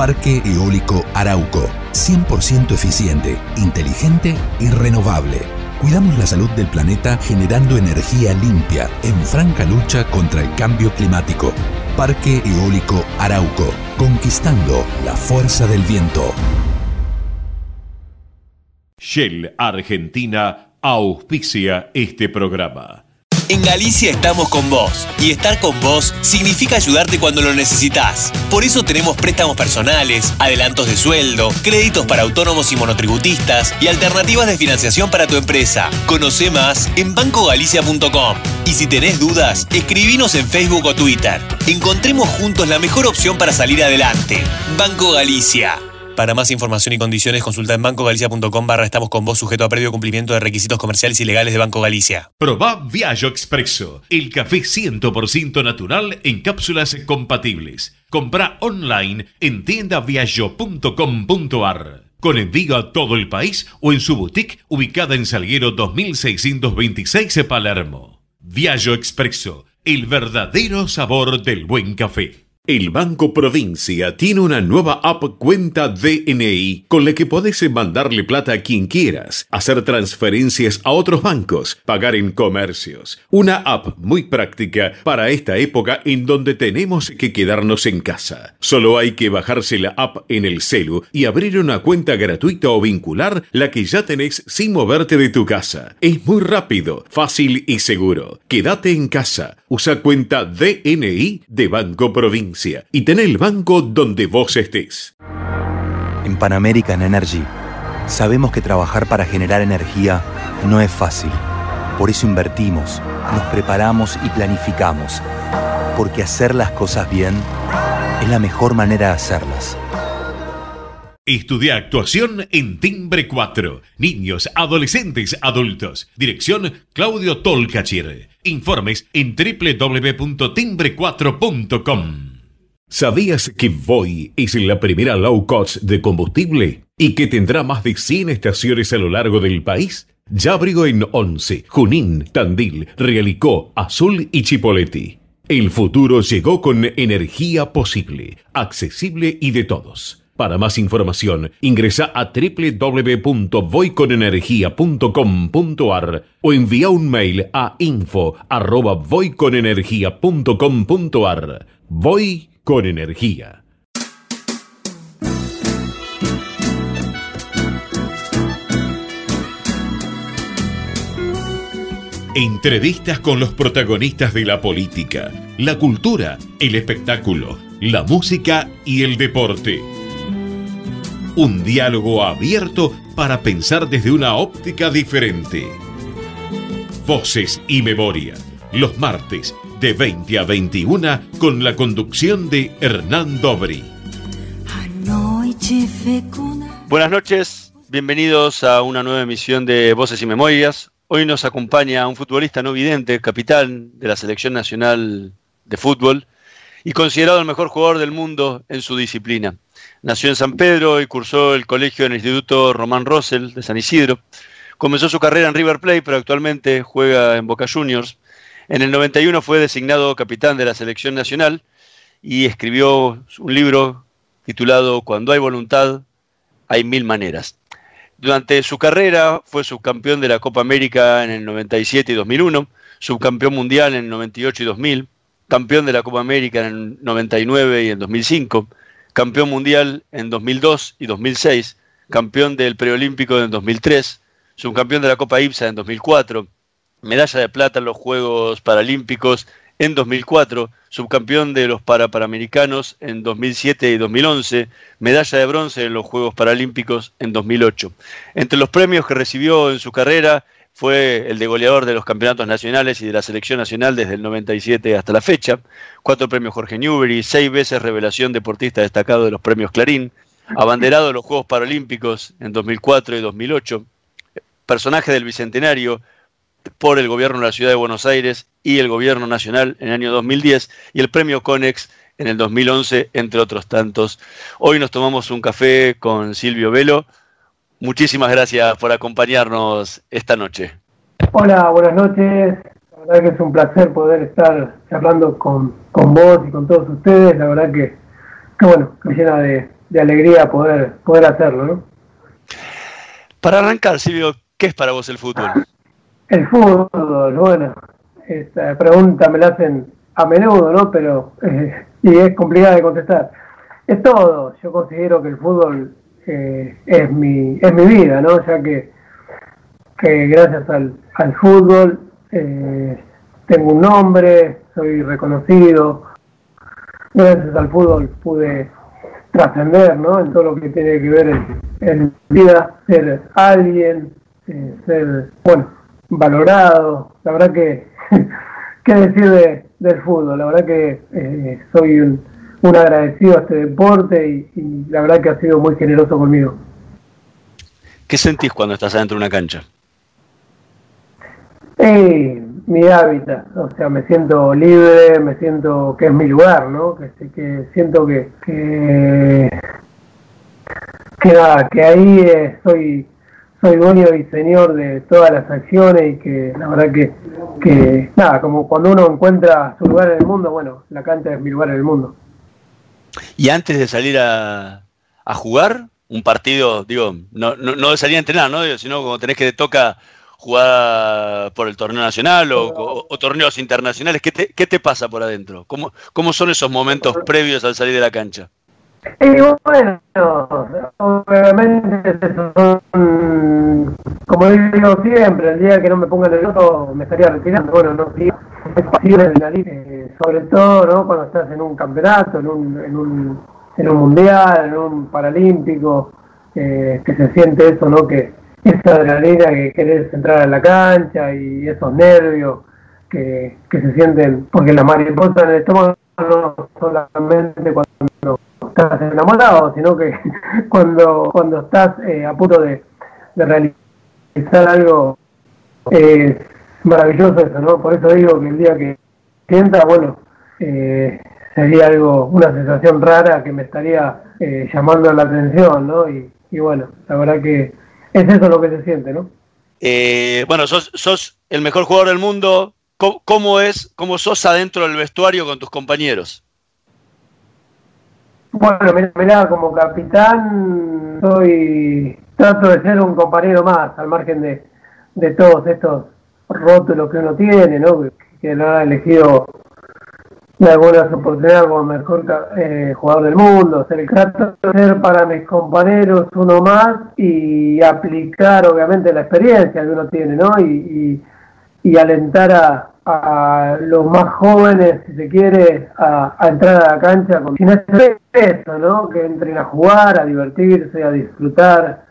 Parque Eólico Arauco. 100% eficiente, inteligente y renovable. Cuidamos la salud del planeta generando energía limpia en franca lucha contra el cambio climático. Parque Eólico Arauco. Conquistando la fuerza del viento. Shell Argentina auspicia este programa. En Galicia estamos con vos y estar con vos significa ayudarte cuando lo necesitas. Por eso tenemos préstamos personales, adelantos de sueldo, créditos para autónomos y monotributistas y alternativas de financiación para tu empresa. Conoce más en bancogalicia.com. Y si tenés dudas, escribinos en Facebook o Twitter. Encontremos juntos la mejor opción para salir adelante. Banco Galicia. Para más información y condiciones, consulta en bancogalicia.com barra estamos con vos sujeto a previo cumplimiento de requisitos comerciales y legales de Banco Galicia. Probá Viaggio Expresso, el café 100% natural en cápsulas compatibles. Comprá online en tiendaviaggio.com.ar. Con envío a todo el país o en su boutique ubicada en Salguero 2626 Palermo. Viaggio Expresso, el verdadero sabor del buen café. El Banco Provincia tiene una nueva app Cuenta DNI con la que podés mandarle plata a quien quieras, hacer transferencias a otros bancos, pagar en comercios. Una app muy práctica para esta época en donde tenemos que quedarnos en casa. Solo hay que bajarse la app en el celu y abrir una cuenta gratuita o vincular la que ya tenés sin moverte de tu casa. Es muy rápido, fácil y seguro. Quédate en casa. Usa cuenta DNI de Banco Provincia y ten el banco donde vos estés. En Pan American Energy sabemos que trabajar para generar energía no es fácil. Por eso invertimos, nos preparamos y planificamos. Porque hacer las cosas bien es la mejor manera de hacerlas. Estudia actuación en Timbre 4. Niños, adolescentes, adultos. Dirección Claudio Tolcachir. Informes en www.timbre4.com. ¿Sabías que Voy es la primera low cost de combustible y que tendrá más de 100 estaciones a lo largo del país? Ya abrió en Once, Junín, Tandil, Realicó, Azul y Chipoleti. El futuro llegó con energía posible, accesible y de todos. Para más información, ingresa a www.voyconenergia.com.ar o envía un mail a info@voyconenergia.com.ar. Voy con energía. Entrevistas con los protagonistas de la política, la cultura, el espectáculo, la música y el deporte. Un diálogo abierto para pensar desde una óptica diferente. Voces y memoria, los martes de 20 a 21 con la conducción de Hernán Dobri. Buenas noches, bienvenidos a una nueva emisión de Voces y Memorias. Hoy nos acompaña un futbolista no vidente, capitán de la Selección Nacional de Fútbol y considerado el mejor jugador del mundo en su disciplina. Nació en San Pedro y cursó el colegio en el Instituto Román Rossell de San Isidro. Comenzó su carrera en River Plate, pero actualmente juega en Boca Juniors. En el 91 fue designado capitán de la selección nacional y escribió un libro titulado Cuando hay voluntad, hay mil maneras. Durante su carrera fue subcampeón de la Copa América en el 97 y 2001, subcampeón mundial en el 98 y 2000, campeón de la Copa América en el 99 y en 2005, campeón mundial en 2002 y 2006, campeón del preolímpico en 2003, subcampeón de la Copa IPSA en 2004, medalla de plata en los Juegos Paralímpicos en 2004, subcampeón de los Parapanamericanos en 2007 y 2011, medalla de bronce en los Juegos Paralímpicos en 2008. Entre los premios que recibió en su carrera fue el de goleador de los campeonatos nacionales y de la selección nacional desde el 97 hasta la fecha, cuatro premios Jorge Newbery, seis veces revelación deportista destacado de los premios Clarín, abanderado de los Juegos Paralímpicos en 2004 y 2008, personaje del Bicentenario, por el gobierno de la ciudad de Buenos Aires y el gobierno nacional en el año 2010 y el premio Conex en el 2011, entre otros tantos. Hoy nos tomamos un café con Silvio Velo. Muchísimas gracias por acompañarnos esta noche. Hola, buenas noches. La verdad que es un placer poder estar charlando con, con vos y con todos ustedes. La verdad que, que bueno, me llena de, de alegría poder, poder hacerlo, ¿no? Para arrancar, Silvio, ¿qué es para vos el fútbol? El fútbol, bueno, esta pregunta me la hacen a menudo, ¿no? Pero, eh, y es complicada de contestar. Es todo, yo considero que el fútbol eh, es, mi, es mi vida, ¿no? Ya que, que gracias al, al fútbol eh, tengo un nombre, soy reconocido, gracias al fútbol pude trascender, ¿no? En todo lo que tiene que ver en, en vida, ser alguien, eh, ser, bueno, valorado. La verdad que, ¿qué decir de, del fútbol? La verdad que eh, soy un, un, agradecido a este deporte y, y, la verdad que ha sido muy generoso conmigo. ¿Qué sentís cuando estás adentro de una cancha? Eh, mi hábitat, o sea, me siento libre, me siento que es mi lugar, ¿no? Que, que siento que, que, que, nada, que ahí eh, soy soy dueño y señor de todas las acciones y que la verdad que, que nada, como cuando uno encuentra su lugar en el mundo, bueno, la cancha es mi lugar en el mundo. Y antes de salir a, a jugar, un partido, digo, no, no, no de salir a entrenar, ¿no? sino como tenés que te toca jugar por el torneo nacional o, o, o torneos internacionales, ¿qué te, ¿qué te, pasa por adentro? ¿Cómo, ¿Cómo son esos momentos previos al salir de la cancha? Y bueno, obviamente son, como digo siempre, el día que no me ponga nervioso me estaría retirando. Bueno, no es posible eh, sobre todo ¿no? cuando estás en un campeonato, en un, en un, en un mundial, en un paralímpico, eh, que se siente eso, ¿no? Que esa adrenalina que querés entrar a la cancha y esos nervios que, que se sienten, porque la mariposa en el estómago no solamente cuando estás enamorado, sino que cuando, cuando estás eh, a punto de, de, realizar algo maravilloso eso, ¿no? Por eso digo que el día que sienta, bueno, eh, sería algo, una sensación rara que me estaría eh, llamando la atención, ¿no? Y, y, bueno, la verdad que es eso lo que se siente, ¿no? Eh, bueno, sos, sos el mejor jugador del mundo. ¿Cómo, ¿Cómo, es, cómo sos adentro del vestuario con tus compañeros? Bueno, mirá, como capitán soy trato de ser un compañero más, al margen de, de todos estos rótulos que uno tiene, ¿no? Que, que lo ha elegido algunas oportunidades como mejor eh, jugador del mundo. Ser, trato ser para mis compañeros uno más y aplicar, obviamente, la experiencia que uno tiene, ¿no? Y, y alentar a, a los más jóvenes, si se quiere, a, entrar a la cancha con sin eso, ¿no? Que entren a jugar, a divertirse, a disfrutar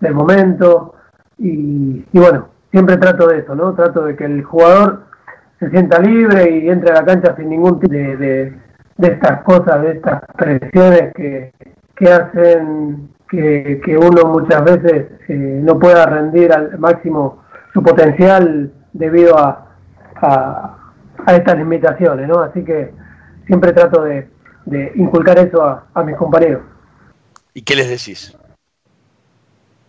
del momento. Y, y, bueno, siempre trato de eso, ¿no? Trato de que el jugador se sienta libre y entre a la cancha sin ningún tipo de, de, de estas cosas, de estas presiones que, que hacen que, que, uno muchas veces eh, no pueda rendir al máximo su potencial debido a a, a estas limitaciones, ¿no? Así que siempre trato de, de inculcar eso a, a, mis compañeros. ¿Y qué les decís?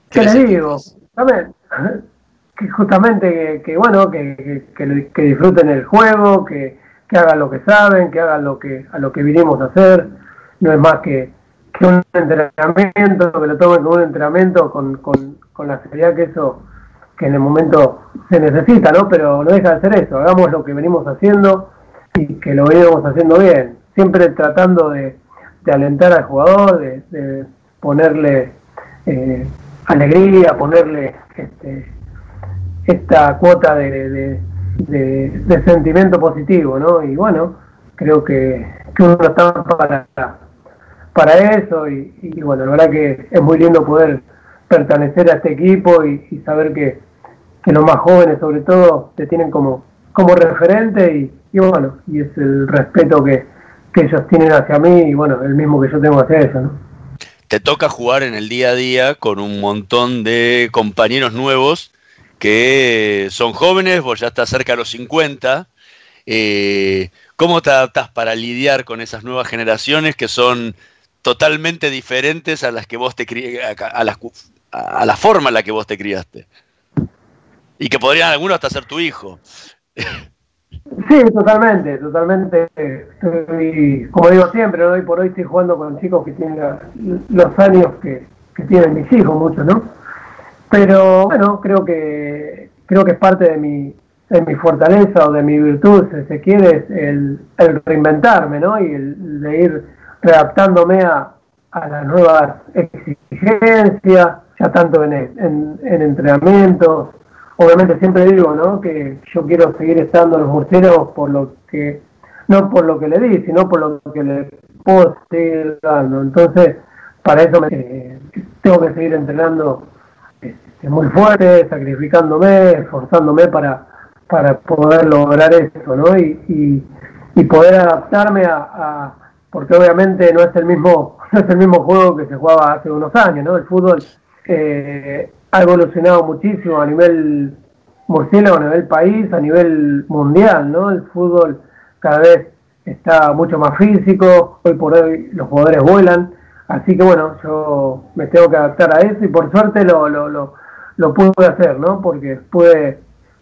¿Qué, ¿Qué les, les digo? También, que justamente que, que bueno, que, que, que, disfruten el juego, que, que hagan lo que saben, que hagan lo que a lo que vinimos a hacer. No es más que, que un entrenamiento, que lo tomen como un entrenamiento con, con, con la seriedad que eso en el momento se necesita, ¿no? Pero no deja de ser eso, hagamos lo que venimos haciendo y que lo venimos haciendo bien, siempre tratando de, de alentar al jugador, de, ponerle eh, alegría, ponerle este, esta cuota de, de, sentimiento positivo, ¿no? Y bueno, creo que, que uno está para, para eso y, bueno, la verdad que es muy lindo poder pertenecer a este equipo y saber que, que, los más jóvenes sobre todo te tienen como, como referente y, bueno, y es el respeto que, que, ellos tienen hacia mí y bueno, el mismo que yo tengo hacia ellos. Te toca jugar en el día a día con un montón de compañeros nuevos que son jóvenes, vos ya estás cerca de los 50. Eh, ¿Cómo te adaptás para lidiar con esas nuevas generaciones que son totalmente diferentes a las que vos te criaste, a, las, a la forma en la que vos te criaste. Y que podrían algunos hasta ser tu hijo. Sí, totalmente, totalmente. Como digo siempre, hoy por hoy estoy jugando con chicos que tienen los años que, tienen mis hijos, muchos, ¿no? Pero bueno, creo que creo que es parte de mi, de mi fortaleza o de mi virtud, si se quiere, es el, reinventarme, ¿no? Y el de ir readaptándome a, a las nuevas exigencias, ya tanto en, en, en entrenamientos, obviamente siempre digo, ¿no? Que yo quiero seguir estando en los murceros por lo que, no por lo que le di, sino por lo que le puedo seguir dando. Entonces, para eso me, tengo que seguir entrenando este, muy fuerte, sacrificándome, esforzándome para, para poder lograr eso, ¿no? Y, y, poder adaptarme a, porque obviamente no es el mismo, no es el mismo juego que se jugaba hace unos años, ¿no? El fútbol eh, ha evolucionado muchísimo a nivel murciélago, a nivel país, a nivel mundial, ¿no? El fútbol cada vez está mucho más físico, hoy por hoy los jugadores vuelan, así que bueno, yo me tengo que adaptar a eso y por suerte lo, lo, lo, lo pude hacer, ¿no? Porque pude,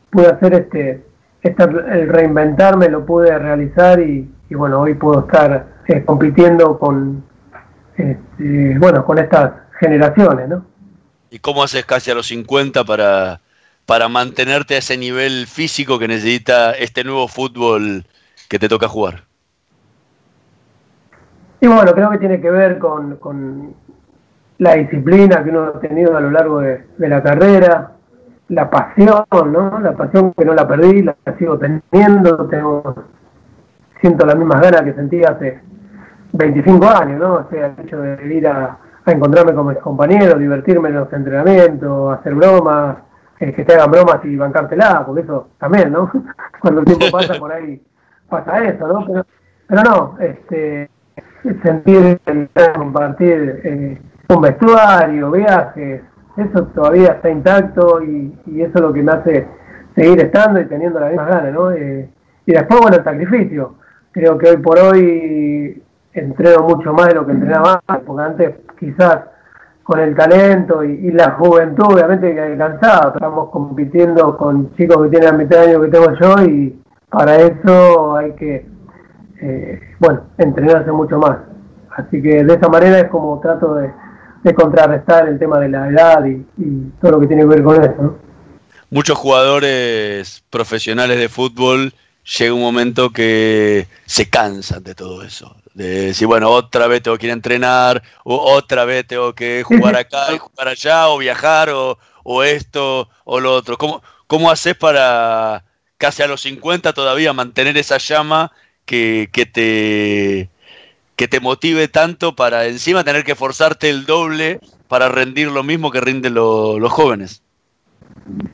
pude hacer este, este, el reinventarme, lo pude realizar y, bueno, hoy puedo estar eh, compitiendo con, este, bueno, con estas generaciones, ¿no? ¿Y cómo haces casi a los 50 para, para mantenerte a ese nivel físico que necesita este nuevo fútbol que te toca jugar? Y bueno, creo que tiene que ver con, la disciplina que uno ha tenido a lo largo de, la carrera, la pasión, ¿no? La pasión que no la perdí, la sigo teniendo, tengo, siento las mismas ganas que sentí hace 25 años, ¿no? O sea, el hecho de ir a, a encontrarme con mis compañeros, divertirme en los entrenamientos, hacer bromas, eh, que te hagan bromas y bancártela, porque eso también, ¿no? Cuando el tiempo pasa por ahí pasa eso, ¿no? Pero, pero no, este, sentir, compartir eh, un vestuario, viajes, eso todavía está intacto y, eso es lo que me hace seguir estando y teniendo la misma ganas, ¿no? Eh, y después, bueno, el sacrificio. Creo que hoy por hoy entreno mucho más de lo que entrenaba antes, porque antes quizás con el talento y, la juventud, obviamente que cansado. Estamos compitiendo con chicos que tienen la mitad de año que tengo yo y para eso hay que, eh, bueno, entrenarse mucho más. Así que de esa manera es como trato de, contrarrestar el tema de la edad y, todo lo que tiene que ver con eso. Muchos jugadores profesionales de fútbol llega un momento que se cansan de todo eso, de decir, bueno, otra vez tengo que ir a entrenar, o otra vez tengo que jugar acá y jugar allá, o viajar, o, o esto, o lo otro. ¿Cómo, ¿Cómo haces para casi a los 50 todavía mantener esa llama que, que, te, que te motive tanto para encima tener que forzarte el doble para rendir lo mismo que rinden los jóvenes?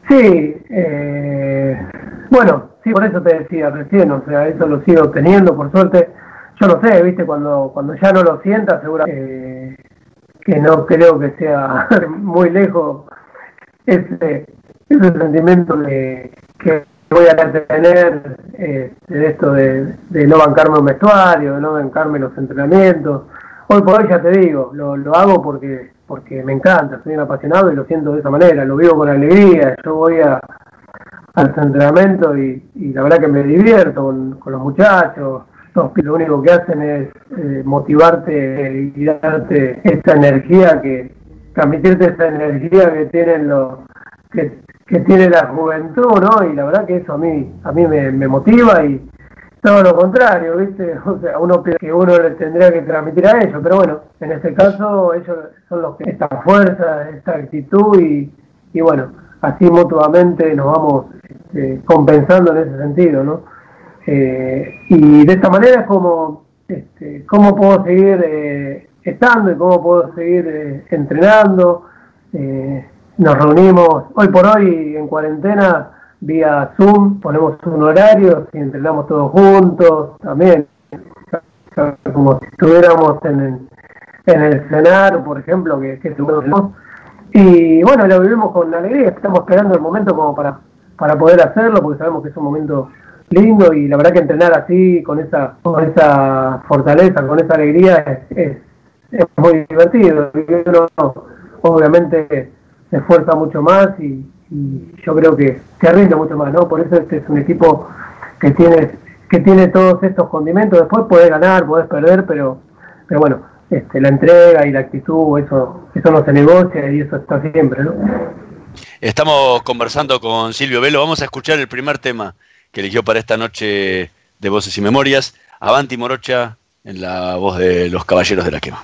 Sí, eh, bueno, sí, por eso te decía recién, o sea, eso lo sigo teniendo, por suerte yo no sé, viste, cuando, cuando ya no lo sientas, seguramente que no creo que sea muy lejos ese, ese sentimiento de que voy a tener eh, de esto de, de, no bancarme un vestuario, de no bancarme los entrenamientos. Hoy por hoy ya te digo, lo, lo hago porque porque me encanta, soy un apasionado y lo siento de esa manera, lo vivo con alegría, yo voy a, al entrenamiento y, y la verdad que me divierto con, los muchachos, lo único que hacen es eh, motivarte y darte esa energía que transmitirte esa energía que tienen los que, tiene la juventud no y la verdad que eso a mí a mí me, motiva y todo lo contrario viste o sea uno que uno le tendría que transmitir a ellos pero bueno en este caso ellos son los que esta fuerza esta actitud y, y bueno así mutuamente nos vamos este, compensando en ese sentido no eh, y de esta manera es como, este, cómo puedo seguir eh, estando y cómo puedo seguir eh, entrenando. nos reunimos hoy por hoy en cuarentena vía Zoom, ponemos un horario y entrenamos todos juntos también, como si estuviéramos en el, en el cenar, por ejemplo, que, que y bueno, lo vivimos con alegría, estamos esperando el momento como para, para poder hacerlo, porque sabemos que es un momento lindo y la verdad que entrenar así, con esa, con esa fortaleza, con esa alegría, es, es, muy divertido. Y uno obviamente se esfuerza mucho más y, yo creo que se rinde mucho más, ¿no? Por eso este es un equipo que tiene, que tiene todos estos condimentos. Después podés ganar, podés perder, pero, pero bueno, este, la entrega y la actitud, eso, eso no se negocia y eso está siempre, ¿no? Estamos conversando con Silvio Velo. Vamos a escuchar el primer tema que eligió para esta noche de Voces y Memorias. Avanti Morocha en la voz de los Caballeros de la Quema.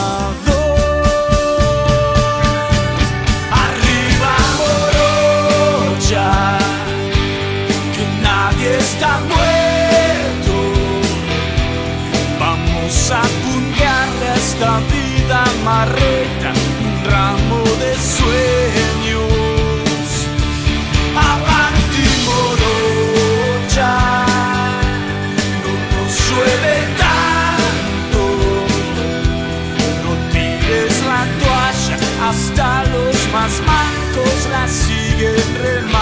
Esta vida marreta un ramo de sueños. Avanti morocha, no nos llueve tanto. No tires la toalla, hasta los más mancos la siguen remando.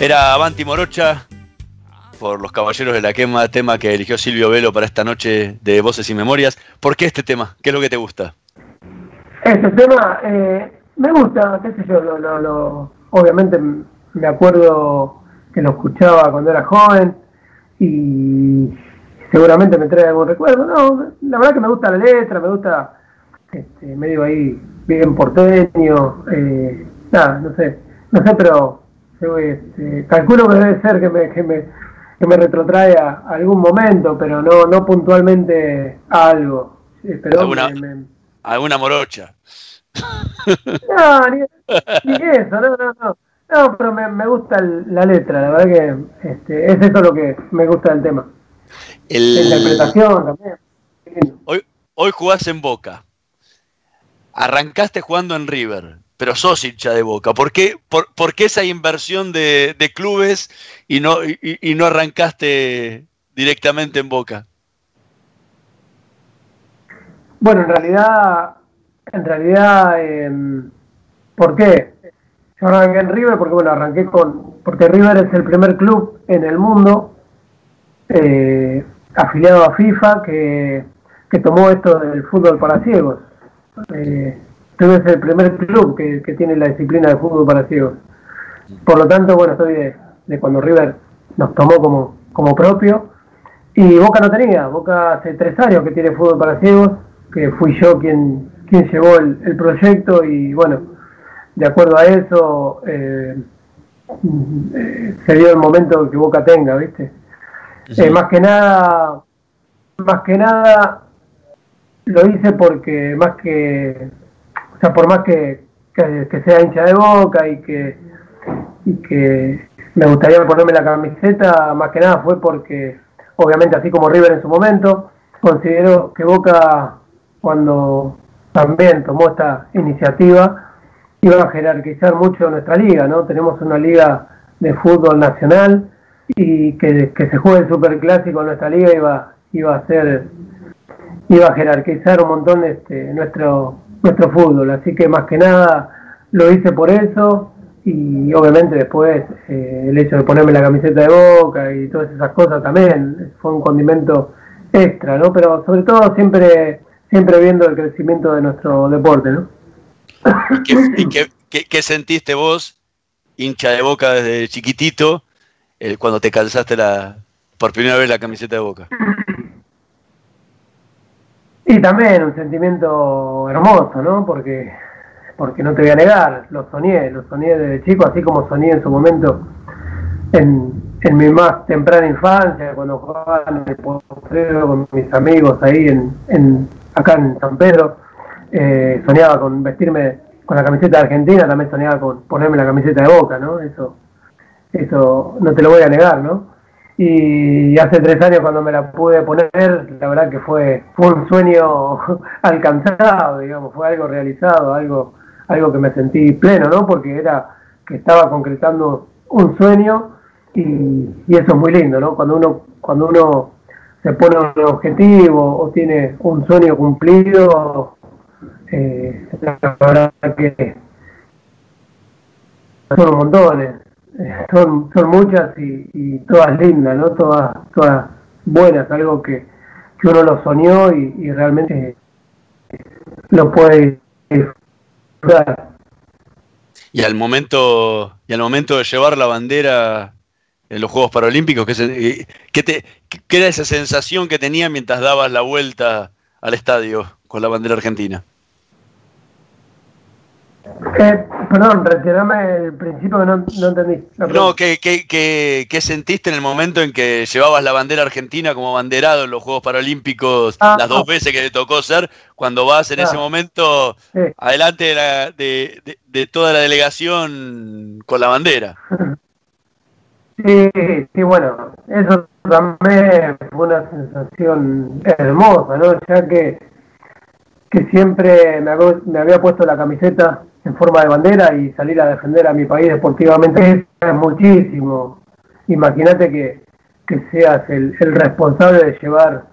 Era Avanti Morocha por los Caballeros de la Quema, tema que eligió Silvio Velo para esta noche de Voces y Memorias. ¿Por qué este tema? ¿Qué es lo que te gusta? Este tema eh, me gusta, qué sé yo, lo, lo, lo- obviamente me acuerdo que lo escuchaba cuando era joven y seguramente me trae algún recuerdo. No, la verdad que me gusta la letra, me gusta este, medio ahí bien porteño, eh, nada, no sé, no sé, pero yo, este, calculo que debe ser que me, que me, que me retrotrae a algún momento, pero no, no puntualmente a algo. Pero ¿Alguna- me- me- ¿Alguna morocha? no, ni, ni eso, no, no, no. No, pero me, me gusta el- la letra, la verdad que este, es eso lo que me gusta del tema. La interpretación también. Hoy, hoy jugás en Boca. Arrancaste jugando en River, pero sos hincha de Boca. ¿Por qué, por, qué esa inversión de, clubes y no, y, no arrancaste directamente en Boca? Bueno, en realidad, en realidad, em, ¿por qué? Yo arranqué en River porque, bueno, arranqué con, porque River es el primer club en el mundo eh, afiliado a FIFA que, que tomó esto del fútbol para ciegos. Eh, River es el primer club que, que tiene la disciplina de fútbol para ciegos. Por lo tanto, bueno, estoy de, de cuando River nos tomó como, como propio. Y Boca no tenía, Boca hace tres años que tiene fútbol para ciegos, que fui yo quien, quien llevó el, el proyecto y bueno, de acuerdo a eso eh, eh, se dio el momento que Boca tenga, ¿viste? Eh, más que nada, más que nada lo hice porque más que, o sea, por más que, que, sea hincha de Boca y que, y que me gustaría ponerme la camiseta, más que nada fue porque, obviamente así como River en su momento, considero que Boca cuando también tomó esta iniciativa iba a jerarquizar mucho nuestra liga, ¿no? Tenemos una liga de fútbol nacional y que, que se juegue el superclásico en nuestra liga iba, iba a ser iba a jerarquizar un montón este, nuestro nuestro fútbol, así que más que nada lo hice por eso, y obviamente después eh, el hecho de ponerme la camiseta de boca y todas esas cosas también fue un condimento extra, ¿no? Pero sobre todo siempre siempre viendo el crecimiento de nuestro deporte, ¿no? ¿Y qué, sentiste vos, hincha de boca desde chiquitito, eh, cuando te calzaste la, por primera vez la camiseta de boca? Y también un sentimiento hermoso, ¿no? Porque porque no te voy a negar, lo soñé, lo soñé desde chico, así como soñé en su momento en, mi más temprana infancia, cuando jugaba en el potrero con mis amigos ahí en, acá en San Pedro, eh, soñaba con vestirme con la camiseta de Argentina, también soñaba con ponerme la camiseta de Boca, ¿no? Eso, eso no te lo voy a negar, ¿no? Y hace tres años cuando me la pude poner, la verdad que fue, fue un sueño alcanzado, digamos, fue algo realizado, algo algo que me sentí pleno, ¿no? Porque era que estaba concretando un sueño y, eso es muy lindo, ¿no? Cuando uno, cuando uno se pone un objetivo o tiene un sueño cumplido, eh, la verdad que son montones, son, son muchas y, todas lindas, ¿no? Todas, todas buenas, algo que, que uno lo soñó y, y realmente lo puede y al momento, y al momento de llevar la bandera en los Juegos Paralímpicos, ¿qué, te, qué era esa sensación que tenía mientras dabas la vuelta al estadio con la bandera argentina? Eh, perdón, retirame el principio que no, no entendí. No, ¿qué, qué, sentiste en el momento en que llevabas la bandera argentina como banderado en los Juegos Paralímpicos ah, las dos veces que te tocó ser, cuando vas en ese momento adelante de, la, de, de, toda la delegación con la bandera? Sí, sí, bueno, eso también fue una sensación hermosa, ¿no? Ya que, que siempre me, me había puesto la camiseta en forma de bandera y salir a defender a mi país deportivamente es muchísimo. Imagínate que, que seas el, el, responsable de llevar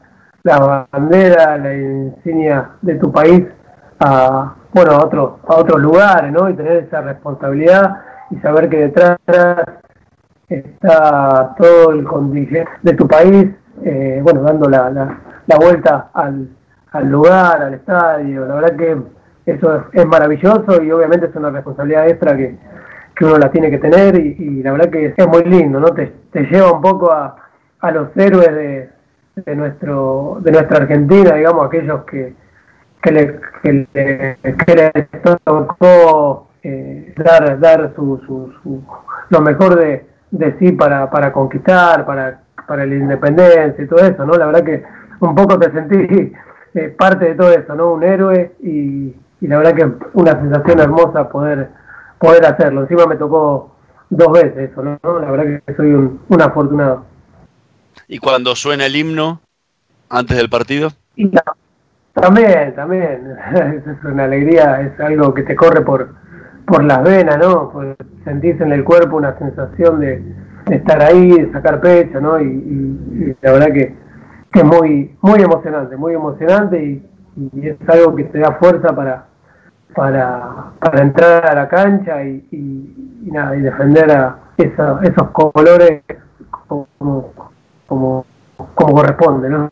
la bandera, la insignia de tu país a bueno a otros a otros lugares, ¿no? Y tener esa responsabilidad y saber que detrás está todo el contingente de tu país, eh, bueno, dando la, la, la vuelta al, al lugar, al estadio. La verdad que eso es, maravilloso y obviamente es una responsabilidad extra que, uno la tiene que tener y, la verdad que es muy lindo, ¿no? Te, lleva un poco a, a los héroes de, de, nuestro, de nuestra Argentina, digamos, aquellos que, que, le, que, les tocó eh, dar, dar su, su, lo mejor de, de sí para, para conquistar, para, para la independencia y todo eso, ¿no? La verdad que un poco te sentí eh, parte de todo eso, ¿no? Un héroe y, y la verdad que una sensación hermosa poder poder hacerlo. Encima me tocó dos veces eso, ¿no? La verdad que soy un, afortunado. ¿Y cuando suena el himno antes del partido? también, también. es una alegría, es algo que te corre por, por las venas, ¿no? Por sentirse en el cuerpo una sensación de, estar ahí, de sacar pecho, ¿no? Y, la verdad que, que, es muy, muy emocionante, muy emocionante y, y es algo que te da fuerza para, para, para entrar a la cancha y, y, nada, y defender a esos colores como, como, corresponde. ¿no?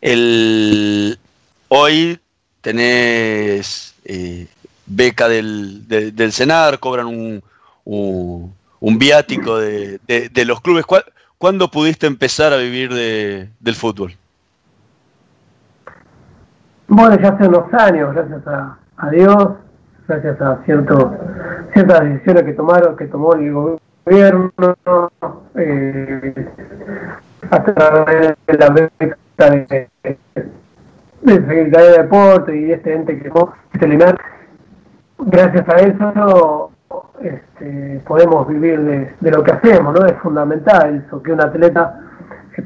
El, hoy tenés eh, beca del, del Senar, cobran un, un, viático de, de, los clubes. ¿Cuándo pudiste empezar a vivir de, del fútbol? Bueno, ya hace unos años, gracias a, Dios, gracias a cierto, ciertas decisiones que tomaron, que tomó el gobierno, eh, a través de la beca de, de Secretaría de Deporte y este ente que este gracias a eso este, podemos vivir de, de, lo que hacemos, ¿no? Es fundamental eso, que un atleta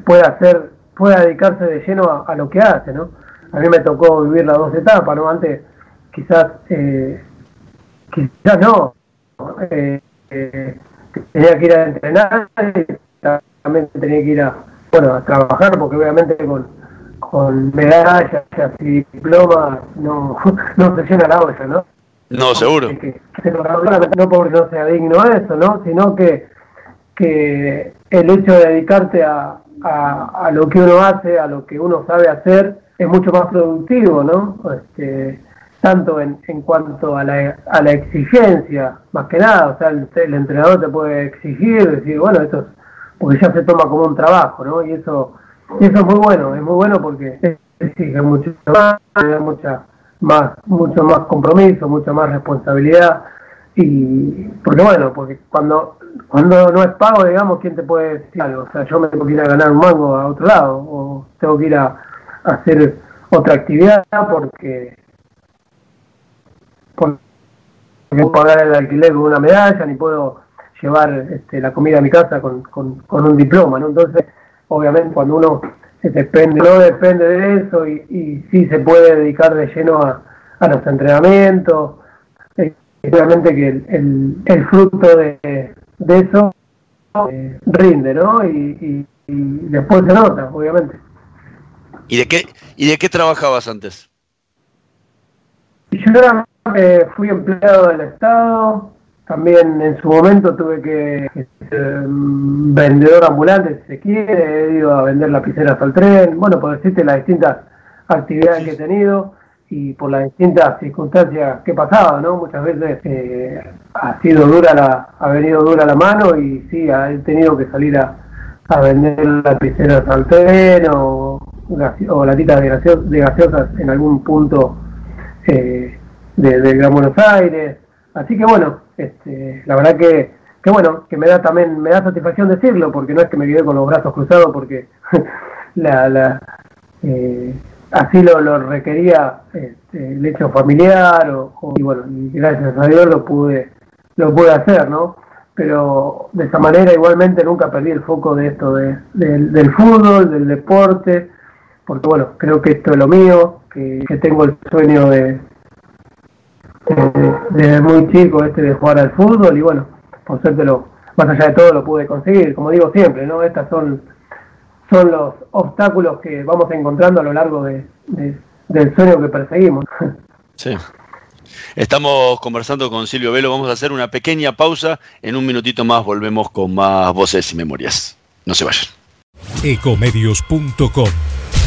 pueda hacer, pueda dedicarse de lleno a lo que hace, ¿no? A mí me tocó vivir las dos etapas, ¿no? Antes quizás, eh, quizás no, eh, eh, tenía que ir a entrenar y también tenía que ir a, bueno, a trabajar porque obviamente con, con medallas y diplomas no, no se llena la olla, ¿no? No, seguro. no porque no sea digno eso, ¿no? Sino que, que el hecho de dedicarte a, a, lo que uno hace, a lo que uno sabe hacer, es mucho más productivo, ¿no? Este, tanto en, en cuanto a la, a la exigencia, más que nada, o sea, el, el entrenador te puede exigir, decir, bueno, esto es, porque ya se toma como un trabajo, ¿no? Y eso, y eso es muy bueno, es muy bueno porque exige mucho más, mucha más, mucho más compromiso, mucha más responsabilidad y porque bueno, porque cuando cuando no es pago, digamos, ¿quién te puede decir algo? O sea, yo me tengo que ir a ganar un mango a otro lado o tengo que ir a, hacer otra actividad porque no puedo pagar el alquiler con una medalla ni puedo llevar este, la comida a mi casa con, con, un diploma, ¿no? Entonces, obviamente cuando uno depende, no depende de eso y, y sí se puede dedicar de lleno a, a los entrenamientos. Eh, realmente que el, el, fruto de, de eso eh, rinde, ¿no? Y, después se nota, obviamente. ¿Y de qué, y de qué trabajabas antes? Yo era, eh, fui empleado del Estado, también en su momento tuve que ser vendedor ambulante, si se quiere, ido a vender lapiceras al tren, bueno, por decirte las distintas actividades que he tenido y por las distintas circunstancias que pasaba, ¿no? Muchas veces eh, ha sido dura la, ha venido dura la mano y sí, he tenido que salir a, a vender lapiceras al tren o, o latitas de, de gaseosas en algún punto eh, de, de Gran Buenos Aires. Así que bueno, este, la verdad que, que bueno, que me da también, me da satisfacción decirlo, porque no es que me quedé con los brazos cruzados porque la, la eh, así lo, lo requería este, el hecho familiar o, y bueno, gracias a Dios lo pude, lo pude hacer, ¿no? Pero de esa manera igualmente nunca perdí el foco de esto de, del fútbol, del deporte, porque bueno, creo que esto es lo mío, que tengo el sueño de, desde muy chico este de jugar al fútbol y bueno, por suerte lo, más allá de todo lo pude conseguir, como digo siempre, ¿no? Estas son, son los obstáculos que vamos encontrando a lo largo de, del sueño que perseguimos. Sí. Estamos conversando con Silvio Velo, vamos a hacer una pequeña pausa, en un minutito más volvemos con más voces y memorias. No se vayan. Ecomedios.com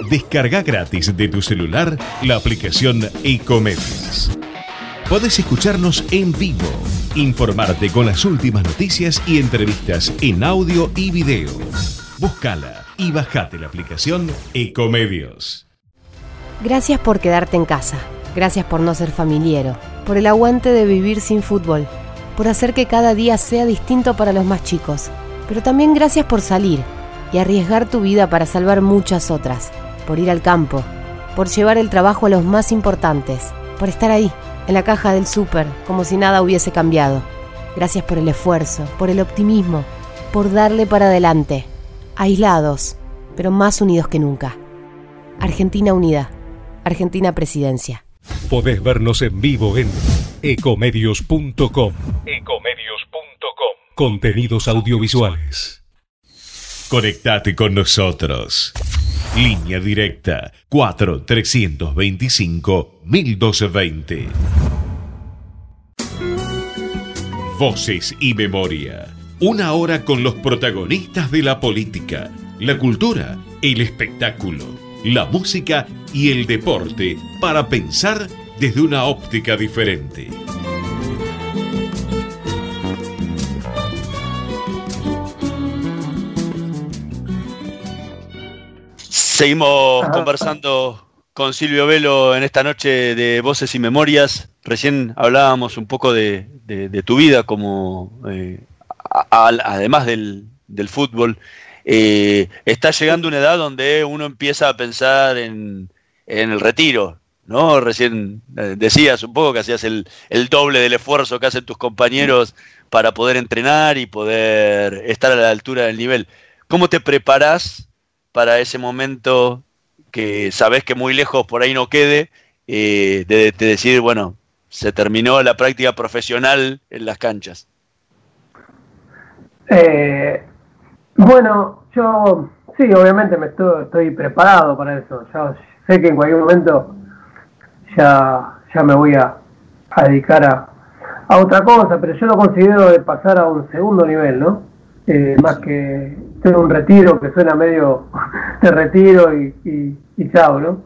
Descarga gratis de tu celular la aplicación Ecomedios. Puedes escucharnos en vivo, informarte con las últimas noticias y entrevistas en audio y video. Búscala y bajate la aplicación Ecomedios. Gracias por quedarte en casa. Gracias por no ser familiero. Por el aguante de vivir sin fútbol. Por hacer que cada día sea distinto para los más chicos. Pero también gracias por salir y arriesgar tu vida para salvar muchas otras por ir al campo, por llevar el trabajo a los más importantes, por estar ahí, en la caja del súper, como si nada hubiese cambiado. Gracias por el esfuerzo, por el optimismo, por darle para adelante. Aislados, pero más unidos que nunca. Argentina Unida. Argentina Presidencia. Podés vernos en vivo en ecomedios.com. Ecomedios.com. Contenidos audiovisuales. Conectate con nosotros. Línea directa 4-325-1220. Voces y memoria. Una hora con los protagonistas de la política, la cultura, el espectáculo, la música y el deporte para pensar desde una óptica diferente. Seguimos conversando con Silvio Velo en esta noche de Voces y Memorias. Recién hablábamos un poco de, tu vida como eh, además del, fútbol. Eh, está llegando una edad donde uno empieza a pensar en, en el retiro, ¿no? Recién eh, decías un poco que hacías el, el doble del esfuerzo que hacen tus compañeros para poder entrenar y poder estar a la altura del nivel. ¿Cómo te preparas para ese momento que sabes que muy lejos por ahí no quede, eh, de, decir, bueno, se terminó la práctica profesional en las canchas? Eh, bueno, yo sí, obviamente me estoy, preparado para eso. Sé que en cualquier momento ya, ya me voy a, dedicar a, a, otra cosa, pero yo lo considero de pasar a un segundo nivel, ¿no? Eh, más que tener un retiro que suena medio de retiro y, y, y chao, ¿no?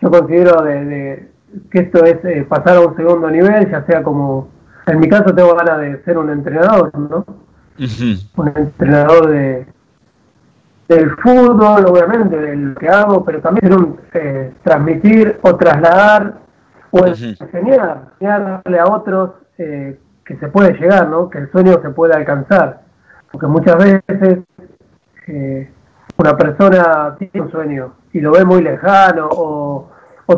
Yo considero de, que esto es eh, pasar a un segundo nivel, ya sea como, en mi caso tengo ganas de ser un entrenador, ¿no? Un entrenador de del fútbol, obviamente, del que hago, pero también un, eh, transmitir o trasladar o enseñar, enseñarle a otros eh, que se puede llegar, ¿no? Que el sueño se puede alcanzar. Porque muchas veces eh, una persona tiene un sueño y lo ve muy lejano o,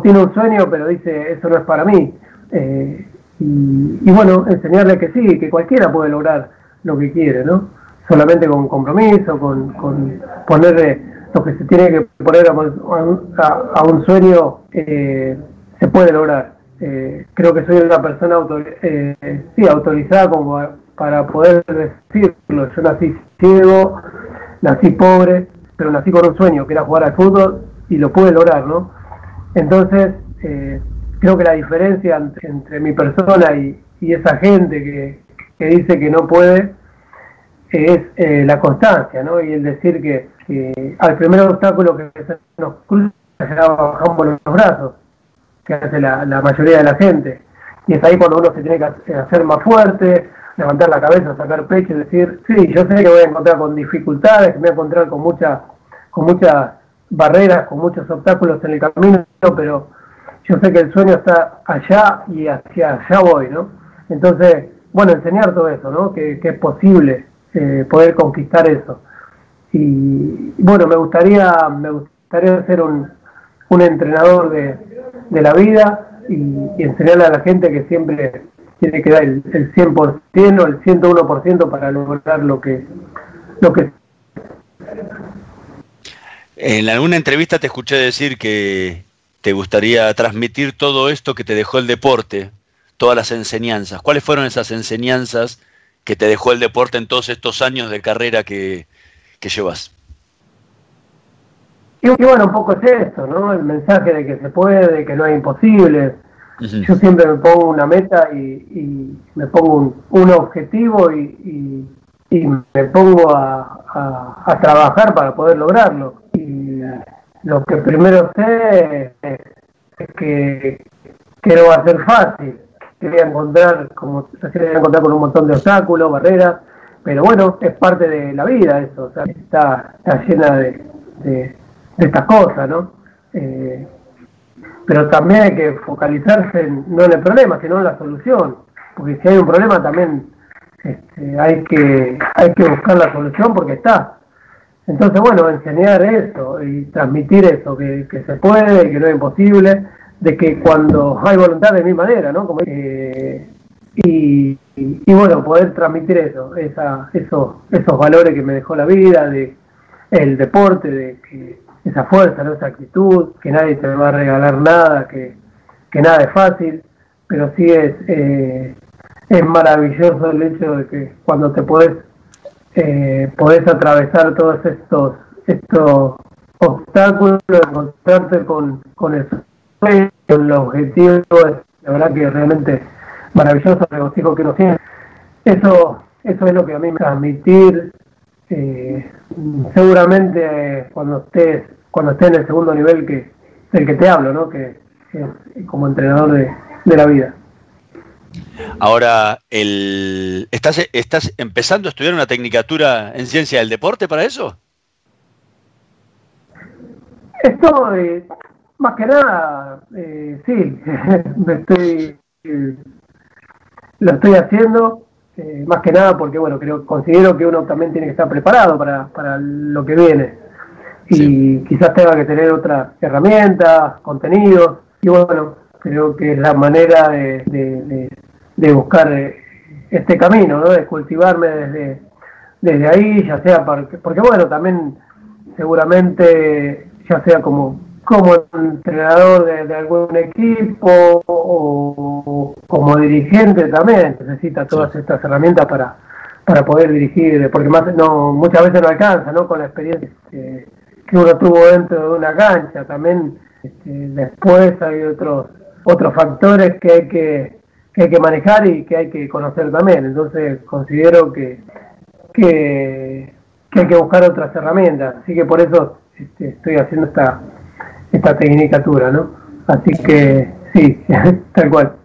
tiene un sueño pero dice eso no es para mí. Eh, y, bueno, enseñarle que sí, que cualquiera puede lograr lo que quiere, ¿no? Solamente con compromiso, con, con ponerle lo que se tiene que poner a, un sueño, eh, se puede lograr. creo que soy una persona sí, autorizada como para poder decirlo. Yo nací ciego, nací pobre, pero nací con un sueño, que era jugar al fútbol, y lo pude lograr, ¿no? Entonces, eh, creo que la diferencia entre, mi persona y, esa gente que, dice que no puede es eh, la constancia, ¿no? Y el decir que, al primer obstáculo que se nos cruza ya bajamos los brazos, que hace la, la mayoría de la gente. Y es ahí cuando uno se tiene que hacer más fuerte, levantar la cabeza, sacar pecho y decir, sí, yo sé que voy a encontrar con dificultades, me voy a encontrar con, mucha, con muchas barreras, con muchos obstáculos en el camino, pero yo sé que el sueño está allá y hacia allá voy, ¿no? Entonces, bueno, enseñar todo eso, ¿no? Que, es posible eh, poder conquistar eso. Y bueno, me gustaría, me gustaría ser un, un entrenador de, de la vida y enseñarle a la gente que siempre tiene que dar el, el 100% o el 101% para lograr lo que, lo que... En alguna entrevista te escuché decir que te gustaría transmitir todo esto que te dejó el deporte, todas las enseñanzas. ¿Cuáles fueron esas enseñanzas que te dejó el deporte en todos estos años de carrera que, que llevas? Y, bueno, un poco es esto, ¿no? El mensaje de que se puede, de que no hay imposibles, yo siempre me pongo una meta y, me pongo un, objetivo y, me pongo a, trabajar para poder lograrlo. Y lo que primero sé es, que, que no va a ser fácil, que voy a encontrar, como se voy a encontrar con un montón de obstáculos, barreras, pero bueno, es parte de la vida eso, está, está llena de, de, estas cosas, ¿no? Eh, pero también hay que focalizarse no en el problema, sino en la solución, porque si hay un problema también este, hay que hay que buscar la solución porque está. Entonces, bueno, enseñar eso y transmitir eso, que, se puede, que no es imposible, de que cuando hay voluntad de mi manera, ¿no? Como, eh, y, y, bueno, poder transmitir eso, esa, esos, esos valores que me dejó la vida, de el deporte, de que esa fuerza, esa actitud, que nadie te va a regalar nada, que, nada es fácil, pero sí es, eh, es maravilloso el hecho de que cuando te podés, eh, podés atravesar todos estos, estos obstáculos, encontrarte con, con el sueño, con el objetivo, es la verdad que realmente maravilloso el regocijo que nos tiene. Eso, eso es lo que a mí me transmitir eh, seguramente cuando estés cuando esté en el segundo nivel que del que te hablo, ¿no? Que es como entrenador de, la vida. Ahora, el, ¿estás, ¿estás empezando a estudiar una tecnicatura en ciencia del deporte para eso? Estoy, más que nada, eh, sí, me estoy, lo estoy haciendo. Eh, más que nada porque, bueno, creo, considero que uno también tiene que estar preparado para, para lo que viene. y quizás tenga que tener otras herramientas, contenidos, y bueno, creo que es la manera de, de, buscar eh, este camino, ¿no? de cultivarme desde, desde ahí, ya sea porque, porque bueno, también seguramente ya sea como como entrenador de, algún equipo o como dirigente también necesita todas estas herramientas para, para poder dirigir, porque más no muchas veces no alcanza, ¿no? Con la experiencia que, uno tuvo dentro de una cancha, también este, después hay otros otros factores que hay que, que hay que manejar y que hay que conocer también. Entonces considero que, que, hay que buscar otras herramientas. Así que por eso este, estoy haciendo esta, esta tecnicatura, ¿no? Así que sí, tal cual.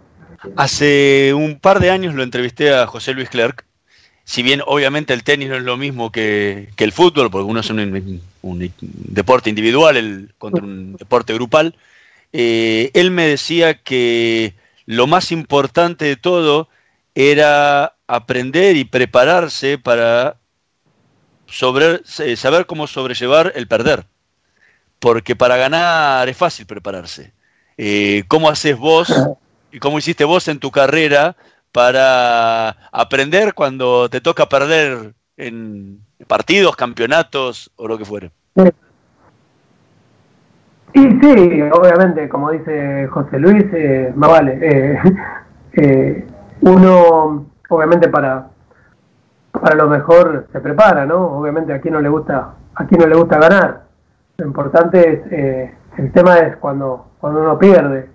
Hace un par de años lo entrevisté a José Luis Clerc. Si bien obviamente el tenis no es lo mismo que, el fútbol, porque uno es un, deporte individual el, contra un deporte grupal, eh, él me decía que lo más importante de todo era aprender y prepararse para eh, saber cómo sobrellevar el perder. Porque para ganar es fácil prepararse. Eh, ¿Cómo haces vos y cómo hiciste vos en tu carrera para aprender cuando te toca perder en partidos, campeonatos o lo que fuere? Y sí, obviamente, como dice José Luis, eh, más vale. Eh, eh, uno, obviamente, para, para lo mejor se prepara, ¿no? Obviamente, a quien no le gusta, a quien no le gusta ganar. Lo importante es, eh, el tema es cuando, cuando uno pierde.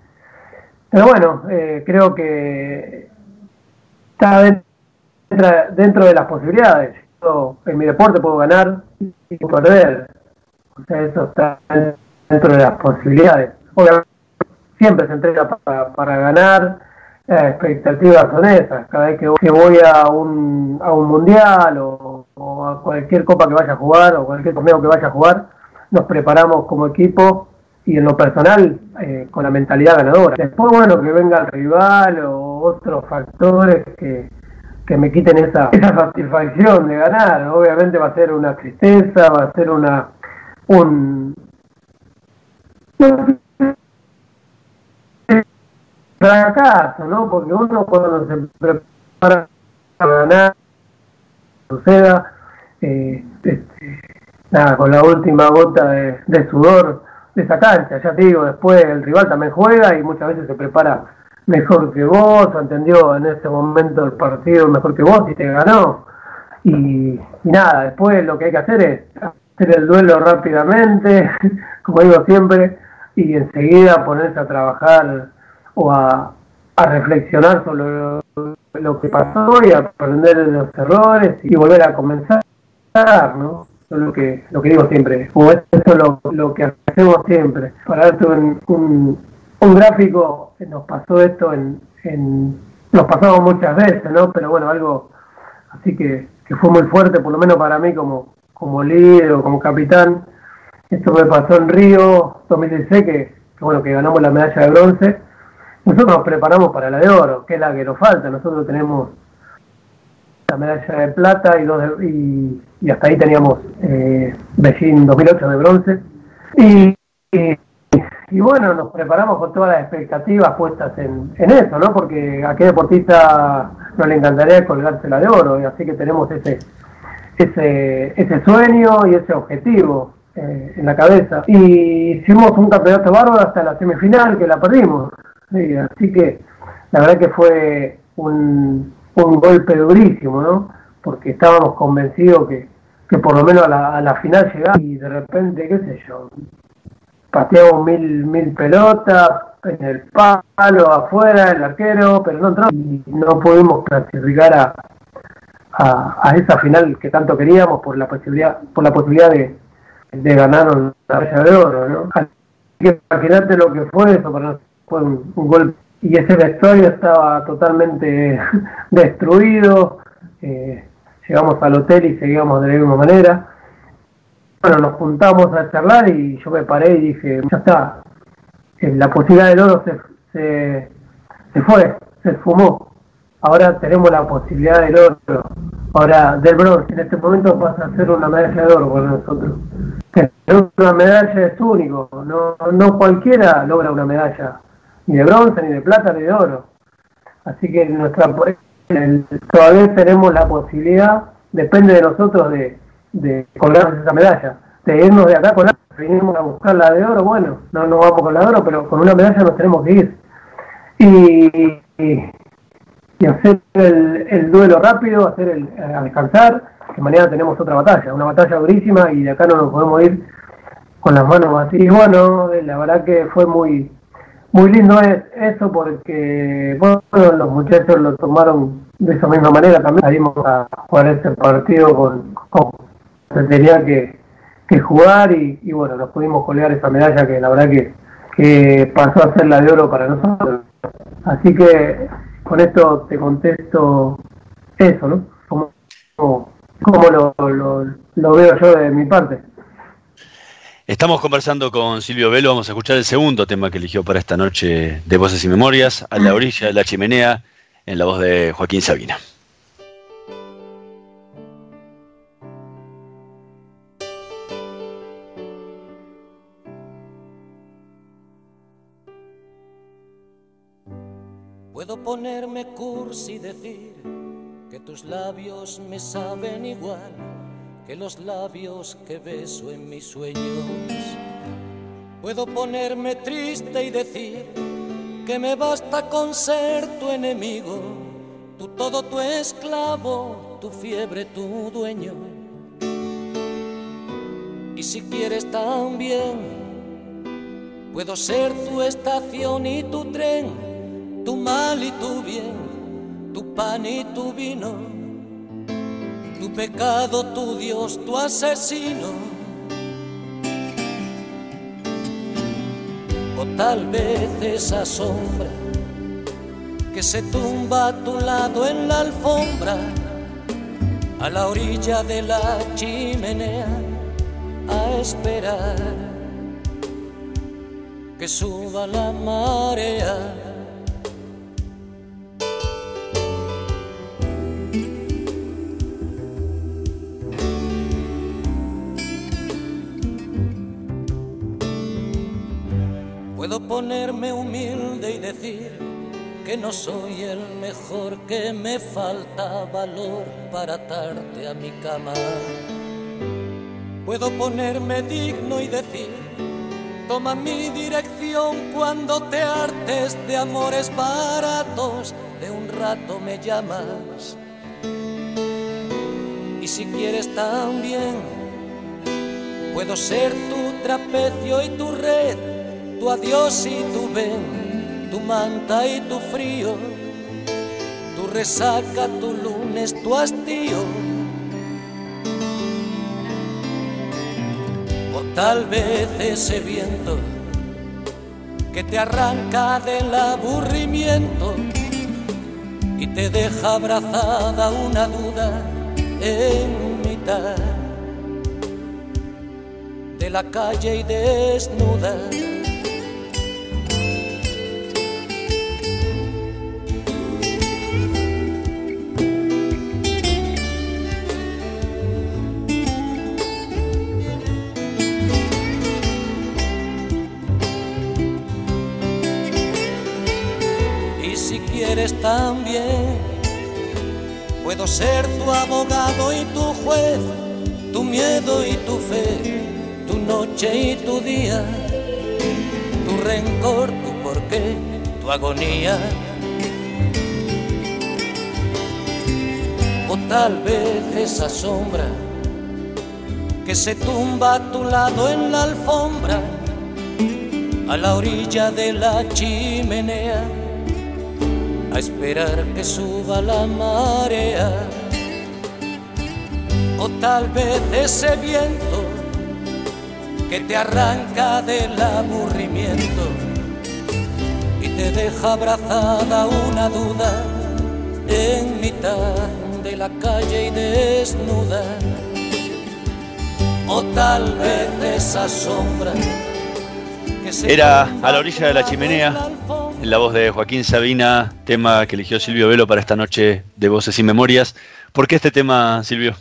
Pero bueno, creo que está dentro, dentro de las posibilidades. Yo en mi deporte puedo ganar y perder. O sea, eso está dentro de las posibilidades. Obviamente, siempre se entrega para, ganar, las expectativas son esas. Cada vez que voy a un, a un mundial o, a cualquier copa que vaya a jugar o cualquier torneo que vaya a jugar, nos preparamos como equipo y en lo personal eh, con la mentalidad ganadora. Después, bueno, que venga el rival o otros factores que, que me quiten esa, esa satisfacción de ganar. Obviamente va a ser una tristeza, va a ser una un, fracaso, ¿no? Porque uno cuando se prepara para ganar, suceda, eh, este, nada, con la última gota de, sudor de esa cancha, ya te digo, después el rival también juega y muchas veces se prepara mejor que vos, entendió en ese momento el partido mejor que vos y te ganó. Y, y nada, después lo que hay que hacer es hacer el duelo rápidamente, como digo siempre, y enseguida ponerse a trabajar o a, reflexionar sobre lo, que pasó y aprender de los errores y volver a comenzar, ¿no? Lo que, lo que digo siempre, o eso es lo, lo que hacemos siempre. Para darte un, un, gráfico, nos pasó esto en, en, nos pasamos muchas veces, ¿no? Pero bueno, algo así que, que fue muy fuerte, por lo menos para mí como, como líder o como capitán, esto me pasó en Río 2016, que, bueno, que ganamos la medalla de bronce. Nosotros nos preparamos para la de oro, que es la que nos falta. Nosotros tenemos la medalla de plata y, dos y, hasta ahí teníamos eh, Beijing 2008 de bronce. Y, y, bueno, nos preparamos con todas las expectativas puestas en, en eso, ¿no? Porque a qué deportista no le encantaría colgarse la de oro, y así que tenemos ese, ese, ese sueño y ese objetivo. Eh, en la cabeza. Y hicimos un campeonato bárbaro hasta la semifinal, que la perdimos. así que la verdad que fue un, un golpe durísimo, ¿no? Porque estábamos convencidos que, que por lo menos a la, a la final llegamos y de repente, qué sé yo, pateamos mil, mil pelotas en el palo, afuera, el arquero, pero no entró y no pudimos clasificar a, a, a, esa final que tanto queríamos por la posibilidad, por la posibilidad de, de ganar la medalla de oro, ¿no? Así que imagínate lo que fue eso, para fue un, golpe. Y ese vestuario estaba totalmente destruido. Eh, llegamos al hotel y seguíamos de la misma manera. Bueno, nos juntamos a charlar y yo me paré y dije, ya está, eh, la posibilidad del oro se, se, se fue, se esfumó. Ahora tenemos la posibilidad del oro Ahora, del bronce en este momento pasa a ser una medalla de oro para nosotros. Una medalla es único, no, no cualquiera logra una medalla, ni de bronce, ni de plata, ni de oro. Así que nuestra todavía tenemos la posibilidad, depende de nosotros, de, de colgarnos esa medalla, de irnos de acá con la, vinimos a buscar la de oro, bueno, no, no vamos con la de oro, pero con una medalla nos tenemos que ir. Y, hacer el, el, duelo rápido, hacer el, a descansar, que mañana tenemos otra batalla, una batalla durísima y de acá no nos podemos ir con las manos vacías. Y bueno, la verdad que fue muy muy lindo es eso porque bueno, los muchachos lo tomaron de esa misma manera también. Salimos a jugar ese partido con, con se tenía que, que jugar y, bueno, nos pudimos colgar esa medalla que la verdad que, que pasó a ser la de oro para nosotros. Así que con esto te contesto eso, ¿no? Como, como lo, lo, lo veo yo de mi parte. Estamos conversando con Silvio Velo, vamos a escuchar el segundo tema que eligió para esta noche de Voces y Memorias, a la orilla de la chimenea, en la voz de Joaquín Sabina. Puedo ponerme cursi y decir que tus labios me saben igual que los labios que beso en mis sueños. Puedo ponerme triste y decir que me basta con ser tu enemigo, tu todo tu esclavo, tu fiebre tu dueño. Y si quieres también, puedo ser tu estación y tu tren, tu mal y tu bien, tu pan y tu vino tu pecado, tu Dios, tu asesino. O tal vez esa sombra que se tumba a tu lado en la alfombra, a la orilla de la chimenea, a esperar que suba la marea ponerme humilde y decir que no soy el mejor, que me falta valor para atarte a mi cama. Puedo ponerme digno y decir, toma mi dirección cuando te hartes de amores baratos, de un rato me llamas. Y si quieres también, puedo ser tu trapecio y tu red tu adiós y tu ven, tu manta y tu frío, tu resaca, tu lunes, tu hastío. O tal vez ese viento que te arranca del aburrimiento y te deja abrazada una duda en mitad de la calle y desnuda. También. Puedo ser tu abogado y tu juez, tu miedo y tu fe, tu noche y tu día, tu rencor, tu porqué, tu agonía. O tal vez esa sombra que se tumba a tu lado en la alfombra, a la orilla de la chimenea a esperar que suba la marea. O tal vez ese viento que te arranca del aburrimiento y te deja abrazada una duda en mitad de la calle y desnuda. O tal vez esa sombra que se era a la orilla de la chimenea la voz de Joaquín Sabina, tema que eligió Silvio Velo para esta noche de Voces y Memorias. ¿Por qué este tema, Silvio?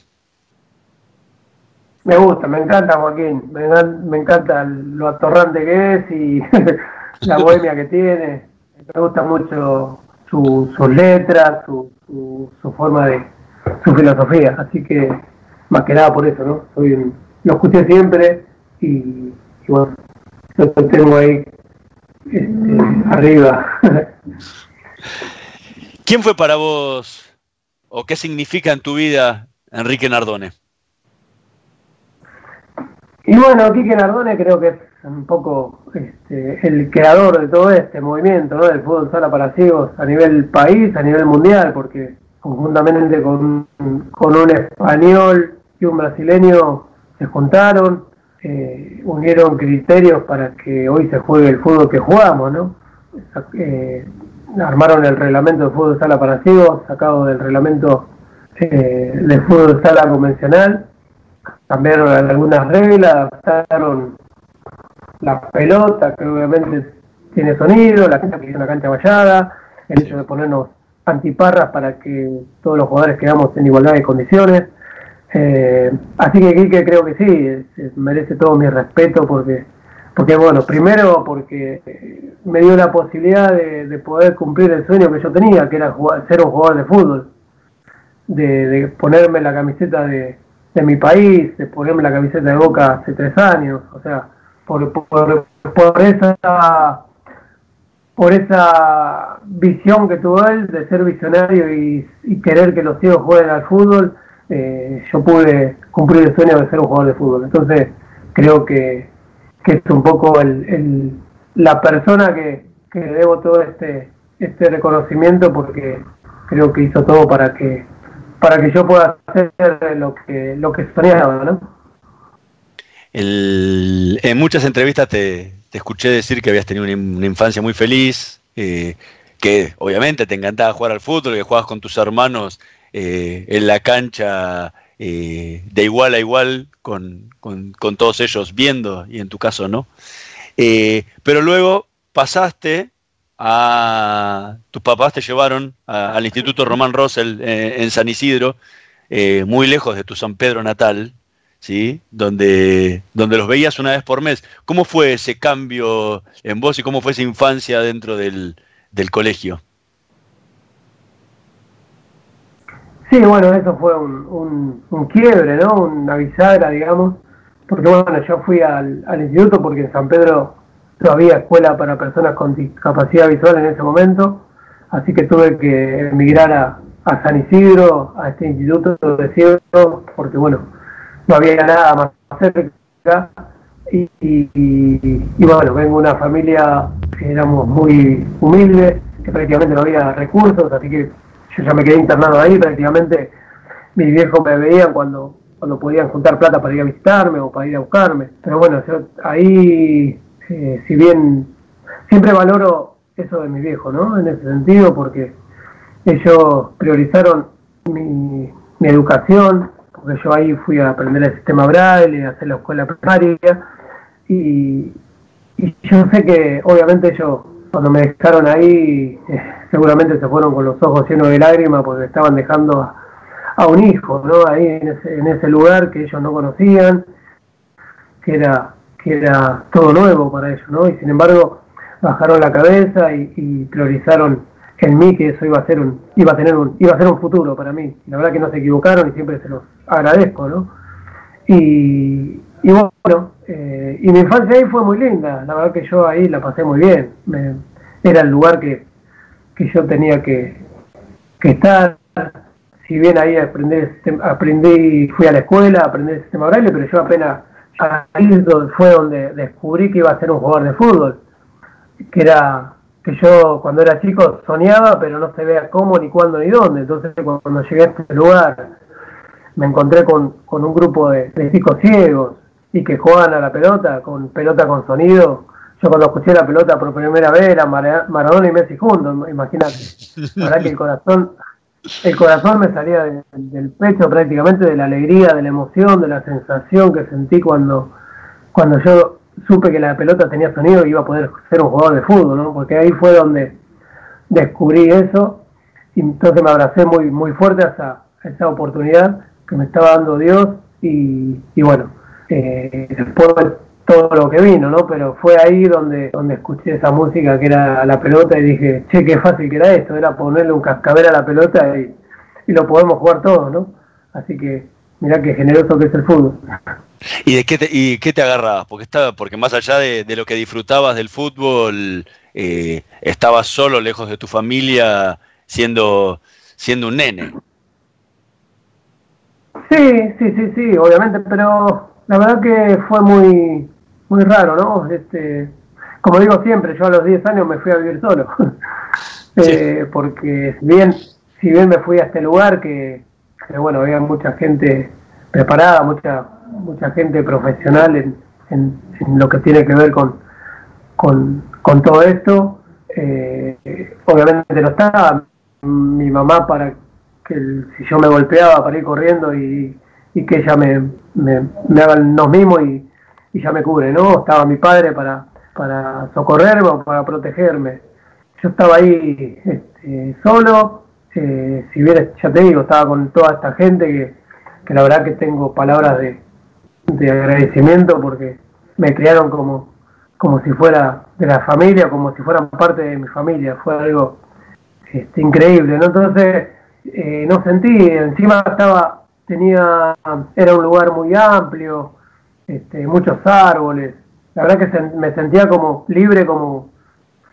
Me gusta, me encanta Joaquín, me, encanta lo atorrante que es y la bohemia que tiene. Me gusta mucho sus letras, su, su, forma de, su filosofía. Así que, más que nada por eso, ¿no? Soy lo escuché siempre y, bueno, lo tengo ahí este, arriba. ¿Quién fue para vos o qué significa en tu vida Enrique Nardone? Y bueno, Quique Nardone creo que es un poco este, el creador de todo este movimiento ¿no? del fútbol sala para ciegos a nivel país, a nivel mundial, porque conjuntamente con, con un español y un brasileño se juntaron, eh, unieron criterios para que hoy se juegue el fútbol que jugamos, ¿no? Eh, armaron el reglamento de fútbol sala para ciegos, sacado del reglamento eh, de fútbol sala convencional, cambiaron algunas reglas, adaptaron la pelota, que obviamente tiene sonido, la cancha que tiene una cancha vallada, el hecho de ponernos antiparras para que todos los jugadores quedamos en igualdad de condiciones. Eh, así que Quique creo que sí, merece todo mi respeto porque, porque bueno, primero porque me dio la posibilidad de, poder cumplir el sueño que yo tenía, que era ser un jugador de fútbol, de, ponerme la camiseta de, mi país, de ponerme la camiseta de Boca hace tres años, o sea, por, por, esa por esa visión que tuvo él de ser visionario y, querer que los ciegos jueguen al fútbol, eh, yo pude cumplir el sueño de ser un jugador de fútbol. Entonces creo que, es un poco el, la persona que, que debo todo este, este reconocimiento porque creo que hizo todo para que para que yo pueda hacer lo que lo que soñaba, ¿no? en muchas entrevistas te, escuché decir que habías tenido una, infancia muy feliz, eh, que obviamente te encantaba jugar al fútbol, que jugabas con tus hermanos eh, en la cancha eh, de igual a igual con, todos ellos viendo, y en tu caso no. pero luego pasaste a... Tus papás te llevaron al Instituto Román Rosell en San Isidro, muy lejos de tu San Pedro natal, ¿sí? Donde, donde los veías una vez por mes. ¿Cómo fue ese cambio en vos y cómo fue esa infancia dentro del, colegio? Sí, bueno, eso fue un, un, quiebre, ¿no? Una bisagra, digamos. Porque bueno, yo fui al, instituto porque en San Pedro no había escuela para personas con discapacidad visual en ese momento. Así que tuve que emigrar a, San Isidro, a este instituto de ciegos, porque bueno, no había nada más cerca. Y, bueno, vengo de una familia que éramos muy humildes, que prácticamente no había recursos, así que yo ya me quedé internado ahí, prácticamente mis viejos me veían cuando, cuando podían juntar plata para ir a visitarme o para ir a buscarme. Pero bueno, yo ahí, eh, si bien siempre valoro eso de mi viejo, ¿no? En ese sentido, porque ellos priorizaron mi, mi educación, porque yo ahí fui a aprender el sistema Braille, a hacer la escuela primaria, y, yo sé que obviamente ellos cuando me dejaron ahí eh, seguramente se fueron con los ojos llenos de lágrimas porque estaban dejando a, un hijo, ¿no? Ahí en ese, lugar que ellos no conocían, que era que era todo nuevo para ellos, ¿no? Y sin embargo bajaron la cabeza y, y priorizaron en mí que eso iba a ser un iba a tener un iba a ser un futuro para mí la verdad que no se equivocaron y siempre se los agradezco no y, y bueno eh, y mi infancia ahí fue muy linda. La verdad que yo ahí la pasé muy bien. Era el lugar que, que yo tenía que, que estar. Si bien ahí aprendí aprendí fui a la escuela aprendí el sistema braille pero yo apenas ahí fue donde descubrí que iba a ser un jugador de fútbol. Que era que yo cuando era chico soñaba, pero no se vea cómo, ni cuándo, ni dónde. Entonces cuando llegué a este lugar me encontré con, un grupo de, chicos ciegos y que jugaban a la pelota, con pelota con sonido. Yo cuando escuché la pelota por primera vez era Maradona y Messi juntos, imagínate. Verdad que el corazón, el corazón me salía del pecho prácticamente de la alegría, de la emoción, de la sensación que sentí cuando, cuando yo supe que la pelota tenía sonido y iba a poder ser un jugador de fútbol, ¿no? Porque ahí fue donde descubrí eso y entonces me abracé muy muy fuerte a esa oportunidad que me estaba dando Dios y, bueno, eh, después todo lo que vino, ¿no? Pero fue ahí donde, donde escuché esa música que era la pelota y dije, che, qué fácil que era esto, era ponerle un cascabel a la pelota y, lo podemos jugar todos, ¿no? Así que mirá qué generoso que es el fútbol. ¿Y de qué te, y qué te agarrabas? Porque, estaba, porque más allá de, lo que disfrutabas del fútbol, eh, estabas solo, lejos de tu familia, siendo, siendo un nene. Sí, sí, sí, sí, obviamente, pero la verdad que fue muy, muy raro, ¿no? Este, como digo siempre, yo a los 10 años me fui a vivir solo, eh, porque si bien, si bien me fui a este lugar que, bueno, había mucha gente preparada, mucha mucha gente profesional en, en, lo que tiene que ver con, con, con todo esto, eh, obviamente no estaba mi mamá para que si yo me golpeaba para ir corriendo y, y que ella me, me, me haga los mismos y, y ya me cubre, ¿no? Estaba mi padre para, para socorrerme o para protegerme. Yo estaba ahí este, solo, eh, si bien ya te digo, estaba con toda esta gente que, que la verdad que tengo palabras de, de agradecimiento porque me criaron como, como si fuera de la familia, como si fueran parte de mi familia. Fue algo este, increíble, ¿no? Entonces, eh, no sentí, encima estaba, tenía, era un lugar muy amplio, este, muchos árboles. La verdad que me sentía como libre, como,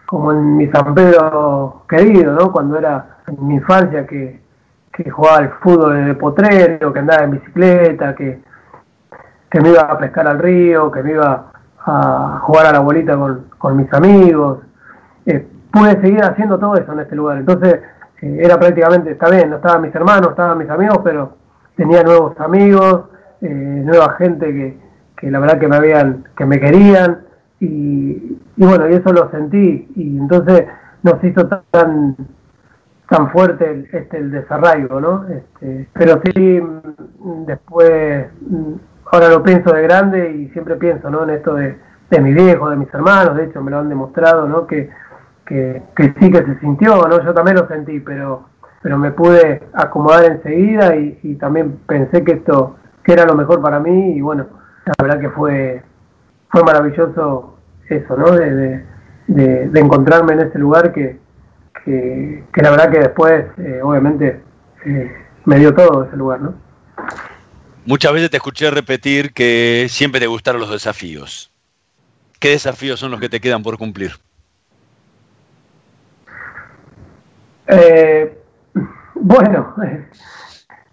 como en mi San Pedro querido, ¿no? Cuando era en mi infancia que, que jugaba al fútbol de potrero, que andaba en bicicleta, que, que me iba a pescar al río, que me iba a jugar a la bolita con, mis amigos. Eh, pude seguir haciendo todo eso en este lugar. Entonces, eh, era prácticamente, está bien, no estaban mis hermanos, estaban mis amigos, pero tenía nuevos amigos, eh, nueva gente que, que, la verdad que me habían, que me querían, y, bueno, y eso lo sentí, y entonces nos hizo tan tan fuerte el, este el desarraigo, ¿no? Este, pero sí mm, después mm, ahora lo pienso de grande y siempre pienso ¿no? en esto de, de mi viejo, de mis hermanos, de hecho me lo han demostrado, ¿no? que, que, sí que se sintió, ¿no? yo también lo sentí, pero, pero me pude acomodar enseguida y, y también pensé que esto que era lo mejor para mí y bueno, la verdad que fue, fue maravilloso eso, ¿no? de, de, de encontrarme en ese lugar que, que, que, la verdad que después, eh, obviamente, eh, me dio todo ese lugar, ¿no? Muchas veces te escuché repetir que siempre te gustaron los desafíos. ¿Qué desafíos son los que te quedan por cumplir? Eh, bueno,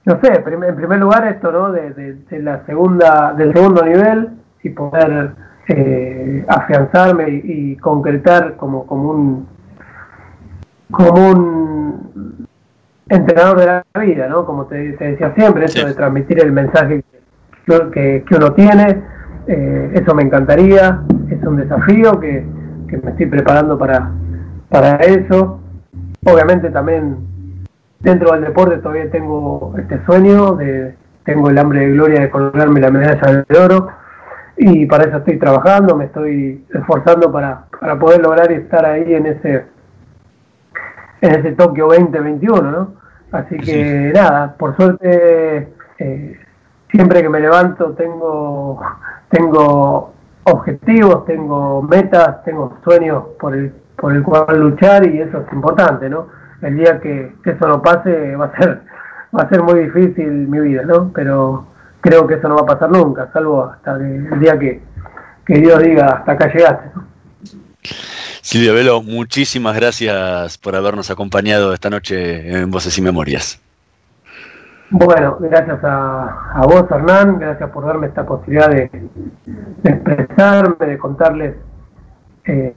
no sé, en primer lugar esto, ¿no? De, la segunda, del segundo nivel y poder eh, afianzarme y, concretar como, como un como un entrenador de la vida, ¿no? Como te, decía siempre, eso de transmitir el mensaje que, que uno tiene, eh, eso me encantaría, es un desafío que, que, me estoy preparando para, para eso. Obviamente también dentro del deporte todavía tengo este sueño, de, tengo el hambre de gloria de colgarme la medalla de oro y para eso estoy trabajando, me estoy esforzando para, para poder lograr estar ahí en ese en ese Tokio 2021, ¿no? Así que nada, por suerte eh, siempre que me levanto tengo tengo objetivos, tengo metas, tengo sueños por el por el cual luchar y eso es importante, ¿no? El día que, eso no pase va a ser va a ser muy difícil mi vida, ¿no? Pero creo que eso no va a pasar nunca, salvo hasta el día que, que Dios diga hasta acá llegaste. ¿no? Silvio Velo, muchísimas gracias por habernos acompañado esta noche en Voces y Memorias. Bueno, gracias a, vos, Hernán, gracias por darme esta posibilidad de, expresarme, de contarles eh,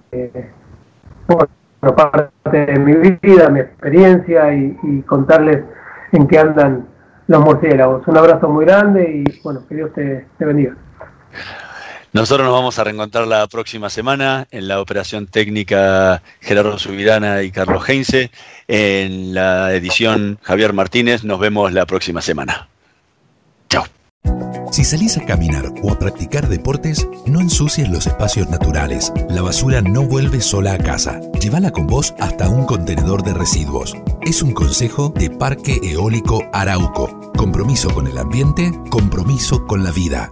parte de mi vida, mi experiencia y, contarles en qué andan los murciélagos. Un abrazo muy grande y bueno, que Dios te bendiga. Nosotros nos vamos a reencontrar la próxima semana en la operación técnica Gerardo Subirana y Carlos Heinze. En la edición Javier Martínez. Nos vemos la próxima semana. Si salís a caminar o a practicar deportes, no ensucies los espacios naturales. La basura no vuelve sola a casa. Llévala con vos hasta un contenedor de residuos. Es un consejo de Parque Eólico Arauco. Compromiso con el ambiente, compromiso con la vida.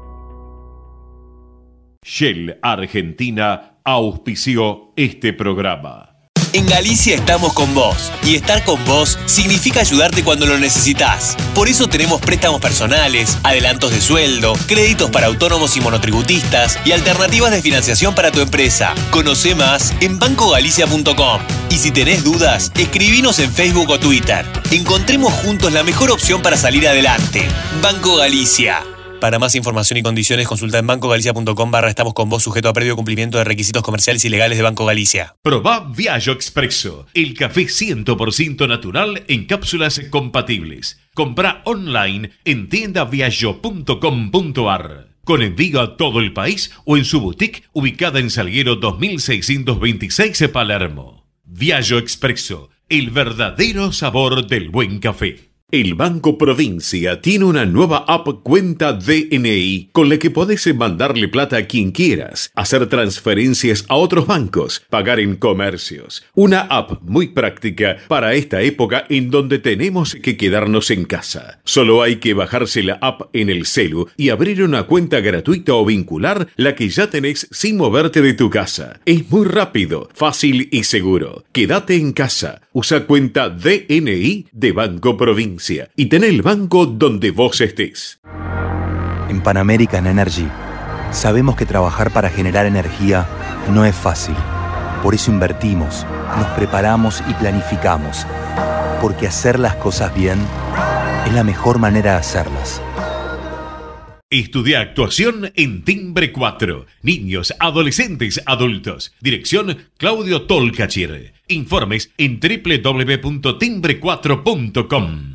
Shell Argentina auspició este programa. En Galicia estamos con vos y estar con vos significa ayudarte cuando lo necesitas. Por eso tenemos préstamos personales, adelantos de sueldo, créditos para autónomos y monotributistas y alternativas de financiación para tu empresa. Conoce más en bancogalicia.com. Y si tenés dudas, escribinos en Facebook o Twitter. Encontremos juntos la mejor opción para salir adelante. Banco Galicia. Para más información y condiciones, consulta en bancogalicia.com barra estamos con vos sujeto a previo cumplimiento de requisitos comerciales y legales de Banco Galicia. Probá Viaggio Expresso, el café 100% natural en cápsulas compatibles. Comprá online en tiendaviaggio.com.ar. Con envío a todo el país o en su boutique ubicada en Salguero 2626 Palermo. Viaggio Expresso, el verdadero sabor del buen café. El Banco Provincia tiene una nueva app Cuenta DNI con la que podés mandarle plata a quien quieras, hacer transferencias a otros bancos, pagar en comercios. Una app muy práctica para esta época en donde tenemos que quedarnos en casa. Solo hay que bajarse la app en el celu y abrir una cuenta gratuita o vincular la que ya tenés sin moverte de tu casa. Es muy rápido, fácil y seguro. Quédate en casa. Usa cuenta DNI de Banco Provincia y ten el banco donde vos estés. En Pan American Energy sabemos que trabajar para generar energía no es fácil. Por eso invertimos, nos preparamos y planificamos. Porque hacer las cosas bien es la mejor manera de hacerlas. Estudia actuación en Timbre 4. Niños, adolescentes, adultos. Dirección Claudio Tolcachir. Informes en www.timbre4.com.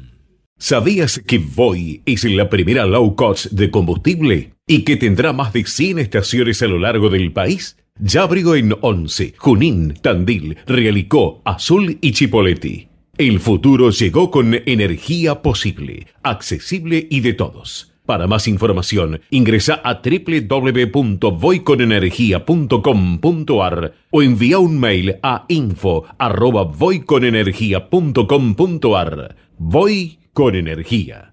¿Sabías que Voy es la primera low cost de combustible y que tendrá más de 100 estaciones a lo largo del país? Ya abrió en Once, Junín, Tandil, Realicó, Azul y Chipoleti. El futuro llegó con energía posible, accesible y de todos. Para más información, ingresa a www.voyconenergia.com.ar o envía un mail a info.voyconenergia.com.ar. Voy con energía.